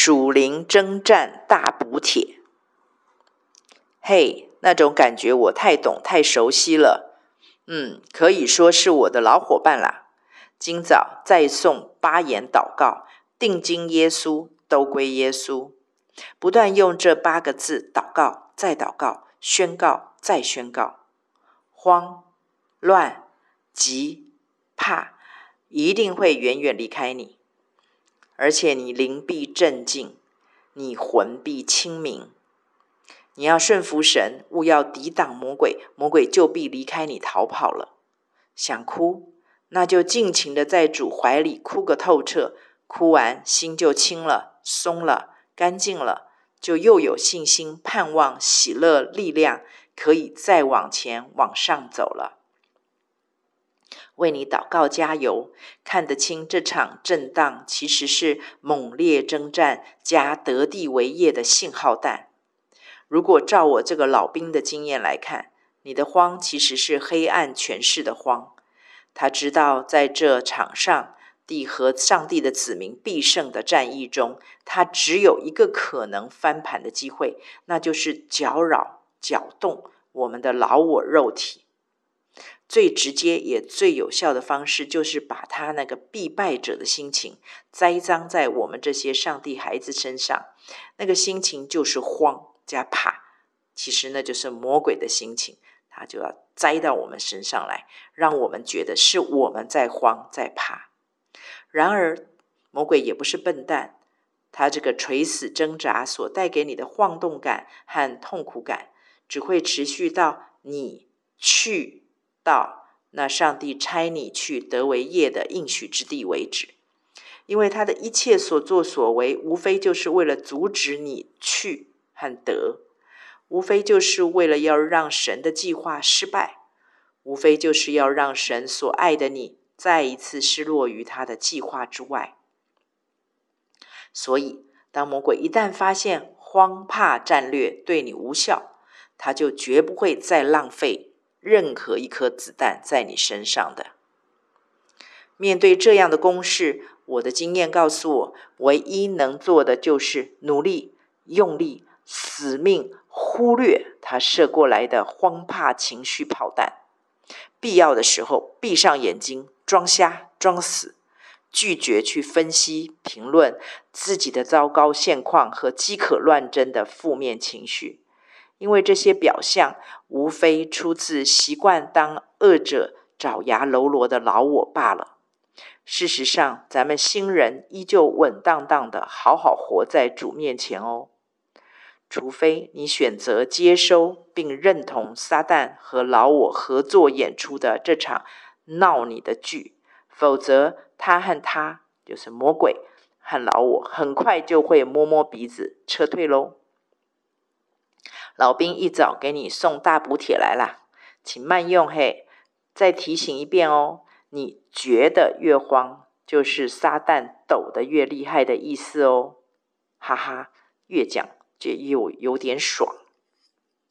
属灵征战大补帖。嘿，那种感觉我太懂太熟悉了。嗯，可以说是我的老伙伴啦。今早再诵八言祷告，定睛耶稣，都归耶稣。不断用这八个字祷告，再祷告，宣告，再宣告。慌、乱、急、怕，一定会远远离开你。而且你灵必镇静，你魂必清明。你要顺服神，勿要抵挡魔鬼，魔鬼就必离开你逃跑了。想哭，那就尽情的在主怀里哭个透彻，哭完心就轻了、松了、干净了，就又有信心、盼望、喜乐、力量，可以再往前往上走了。为你祷告加油，看得清这场震荡其实是猛烈征战加得地为业的信号弹。如果照我这个老兵的经验来看，你的慌其实是黑暗权势的慌。他知道在这场上帝和上帝的子民必胜的战役中，他只有一个可能翻盘的机会，那就是搅扰、搅动我们的老我肉体。最直接也最有效的方式，就是把他那个必败者的心情栽赃在我们这些上帝孩子身上。那个心情就是慌加怕，其实那就是魔鬼的心情，他就要栽到我们身上来，让我们觉得是我们在慌在怕。然而，魔鬼也不是笨蛋，他这个垂死挣扎所带给你的晃动感和痛苦感，只会持续到你去。到那上帝差你去得为业的应许之地为止，因为他的一切所作所为，无非就是为了阻止你去和得，无非就是为了要让神的计划失败，无非就是要让神所爱的你再一次失落于他的计划之外。所以，当魔鬼一旦发现慌怕战略对你无效，他就绝不会再浪费。任何一颗子弹在你身上的，面对这样的攻势，我的经验告诉我，唯一能做的就是努力、用力、死命忽略他射过来的慌怕情绪炮弹。必要的时候，闭上眼睛，装瞎、装死，拒绝去分析、评论自己的糟糕现况和饥渴乱真的负面情绪。因为这些表象无非出自习惯当恶者爪牙喽啰的老我罢了。事实上，咱们新人依旧稳当当的好好活在主面前哦。除非你选择接收并认同撒旦和老我合作演出的这场闹你的剧，否则他和他就是魔鬼和老我，很快就会摸摸鼻子撤退喽。老兵一早给你送大补帖来啦，请慢用嘿。再提醒一遍哦，你觉得越慌，就是撒旦抖得越厉害的意思哦。哈哈，越讲就又有点爽。